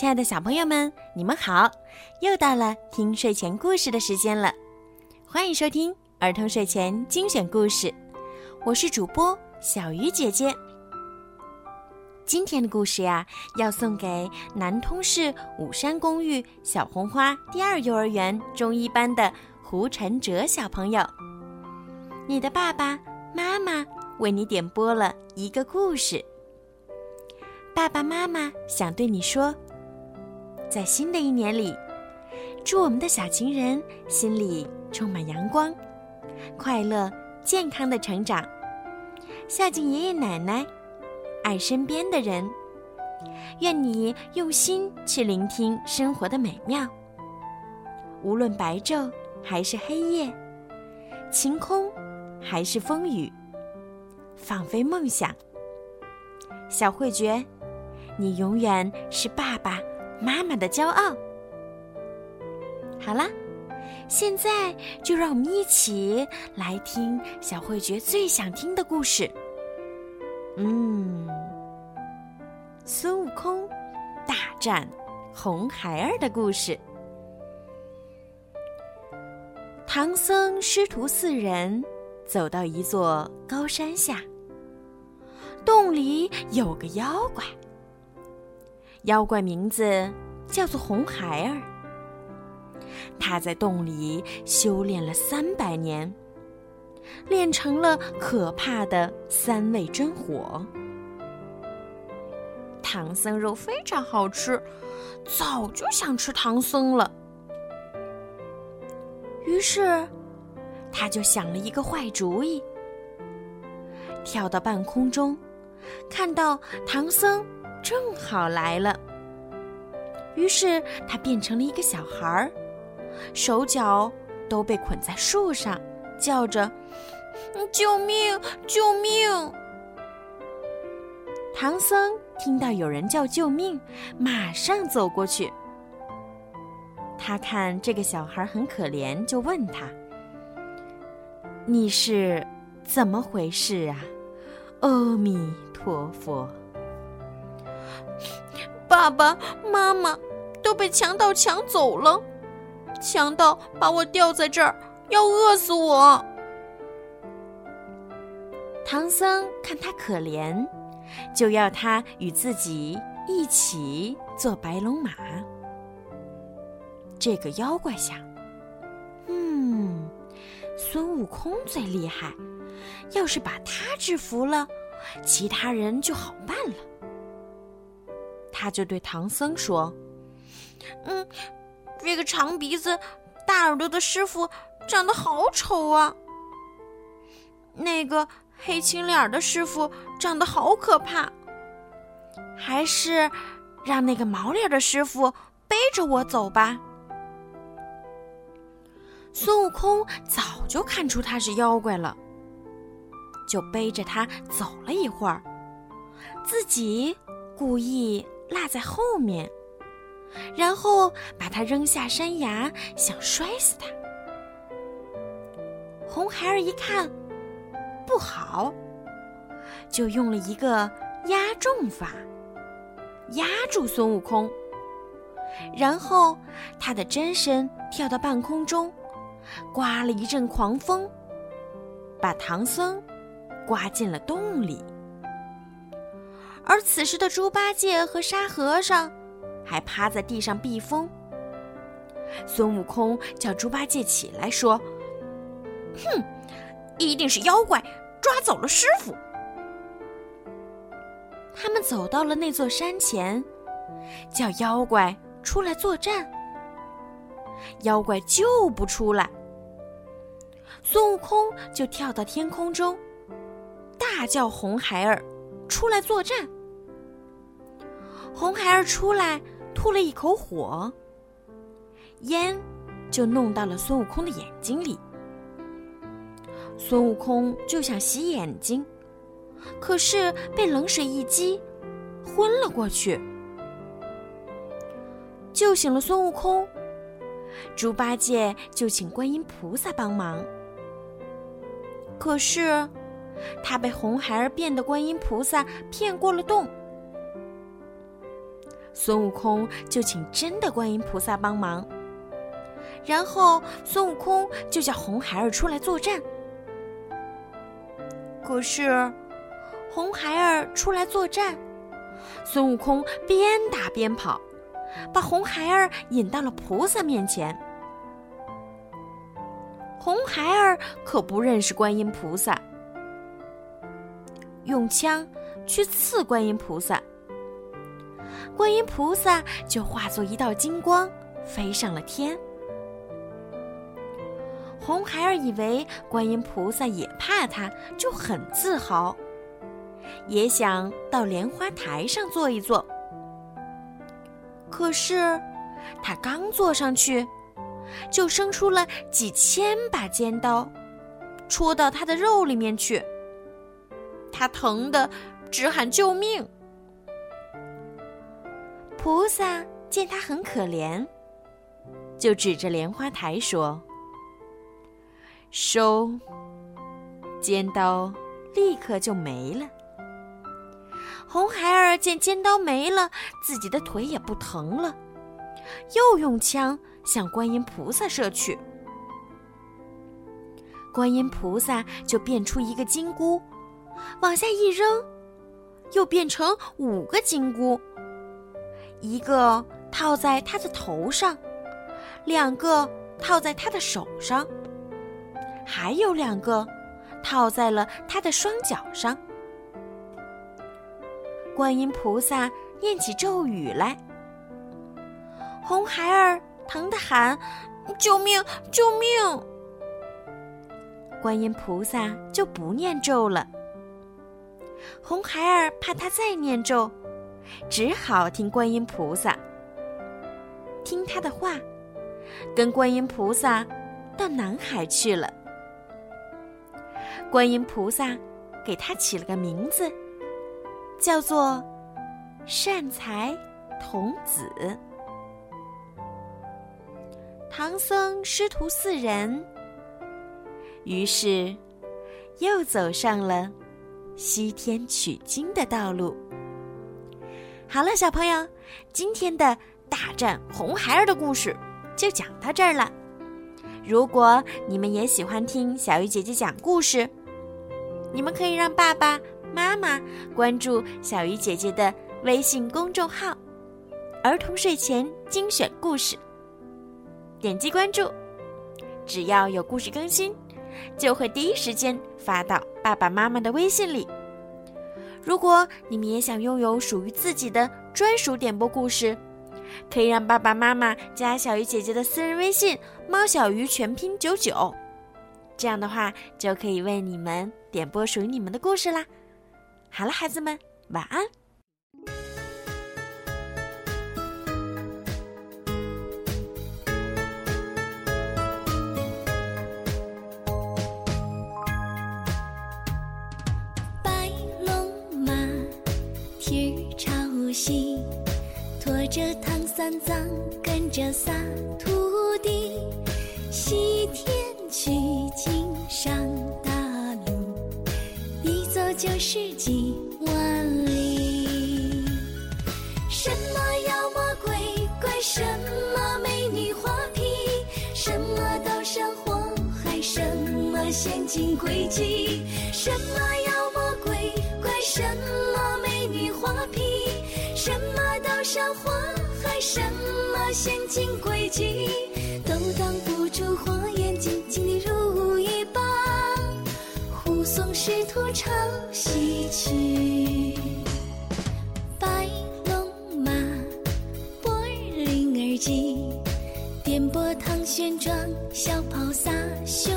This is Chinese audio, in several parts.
亲爱的小朋友们，你们好！又到了听睡前故事的时间了，欢迎收听儿童睡前精选故事，我是主播小鱼姐姐。今天的故事呀，要送给南通市武山公寓小红花第二幼儿园中一班的胡晨哲小朋友。你的爸爸妈妈为你点播了一个故事。爸爸妈妈想对你说，在新的一年里，祝我们的小情人心里充满阳光，快乐健康的成长，孝敬爷爷奶奶。爱身边的人，愿你用心去聆听生活的美妙。无论白昼还是黑夜，晴空还是风雨，放飞梦想。小慧觉，你永远是爸爸妈妈的骄傲。好啦，现在就让我们一起来听小慧觉最想听的故事。嗯，孙悟空大战红孩儿的故事。唐僧师徒四人走到一座高山下，洞里有个妖怪。妖怪名字叫做红孩儿，他在洞里修炼了三百年。练成了可怕的三味真火。唐僧肉非常好吃，早就想吃唐僧了。于是，他就想了一个坏主意，跳到半空中，看到唐僧正好来了。于是他变成了一个小孩儿，手脚都被捆在树上。叫着：“救命！救命！”唐僧听到有人叫救命，马上走过去。他看这个小孩很可怜，就问他：“你是怎么回事啊？”阿弥陀佛。爸爸妈妈都被强盗抢走了，强盗把我吊在这儿。要饿死我！唐僧看他可怜，就要他与自己一起做白龙马。这个妖怪想：嗯，孙悟空最厉害，要是把他制服了，其他人就好办了。他就对唐僧说：“嗯，这个长鼻子、大耳朵的师傅。”长得好丑啊！那个黑青脸的师傅长得好可怕。还是让那个毛脸的师傅背着我走吧。孙悟空早就看出他是妖怪了，就背着他走了一会儿，自己故意落在后面，然后把他扔下山崖，想摔死他。红孩儿一看，不好，就用了一个压重法，压住孙悟空。然后他的真身跳到半空中，刮了一阵狂风，把唐僧刮进了洞里。而此时的猪八戒和沙和尚还趴在地上避风。孙悟空叫猪八戒起来说。哼，一定是妖怪抓走了师傅。他们走到了那座山前，叫妖怪出来作战。妖怪就不出来，孙悟空就跳到天空中，大叫：“红孩儿，出来作战！”红孩儿出来，吐了一口火，烟就弄到了孙悟空的眼睛里。孙悟空就想洗眼睛，可是被冷水一激，昏了过去。救醒了孙悟空，猪八戒就请观音菩萨帮忙。可是他被红孩儿变的观音菩萨骗过了洞。孙悟空就请真的观音菩萨帮忙，然后孙悟空就叫红孩儿出来作战。可是，红孩儿出来作战，孙悟空边打边跑，把红孩儿引到了菩萨面前。红孩儿可不认识观音菩萨，用枪去刺观音菩萨。观音菩萨就化作一道金光，飞上了天。红孩儿以为观音菩萨也怕他，就很自豪，也想到莲花台上坐一坐。可是，他刚坐上去，就生出了几千把尖刀，戳到他的肉里面去。他疼得直喊救命。菩萨见他很可怜，就指着莲花台说：“收。”尖刀立刻就没了。红孩儿见尖刀没了，自己的腿也不疼了，又用枪向观音菩萨射去。观音菩萨就变出一个金箍，往下一扔，又变成五个金箍。一个套在他的头上，两个套在他的手上，还有两个套在了他的双脚上。观音菩萨念起咒语来，红孩儿疼得喊：“救命！救命！”观音菩萨就不念咒了。红孩儿怕他再念咒。只好听观音菩萨，听他的话，跟观音菩萨到南海去了。观音菩萨给他起了个名字，叫做善财童子。唐僧师徒四人，于是又走上了西天取经的道路。好了，小朋友，今天的大战红孩儿的故事就讲到这儿了。如果你们也喜欢听小鱼姐姐讲故事，你们可以让爸爸妈妈关注小鱼姐姐的微信公众号“儿童睡前精选故事”，点击关注，只要有故事更新，就会第一时间发到爸爸妈妈的微信里。如果你们也想拥有属于自己的专属点播故事，可以让爸爸妈妈加小鱼姐姐的私人微信“猫小鱼全拼九九”，这样的话就可以为你们点播属于你们的故事啦。好了，孩子们，晚安。三藏跟着仨徒弟，西天取经上大路，一走就是几万里。什么妖魔鬼怪，什么美女花皮，什么刀山火海，什么陷阱诡计，什么妖魔鬼怪，什么美女花皮，什么刀山火。什么陷阱诡计都挡不住火眼金睛的如意棒，护送师徒朝西去。白龙马，波儿灵儿急，颠簸唐玄奘，小跑仨兄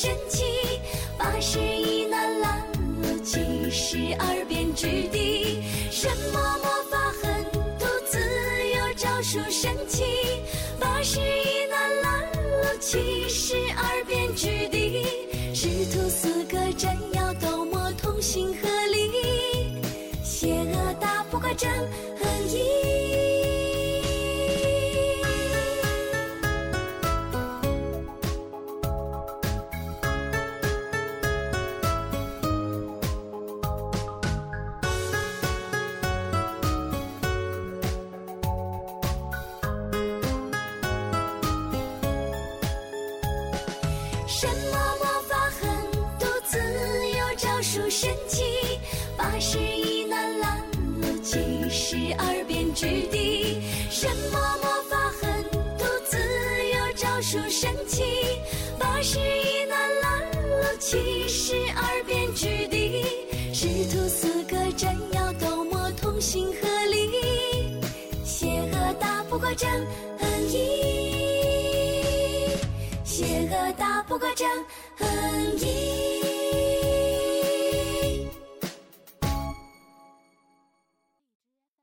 神奇，八十一难拦路，七十二变之地。什么魔法狠毒自有招数神奇，八十一难拦路，七十二变之地。师徒四个真要斗魔同心合力，邪恶打不过真横什么魔法狠毒自有招数神奇八十一难拦路七十二变制敌。什么魔法狠毒自有招数神奇八十一难拦路七十二变制敌。师徒四个斩妖斗魔同心合力邪恶打不过正打不过正义。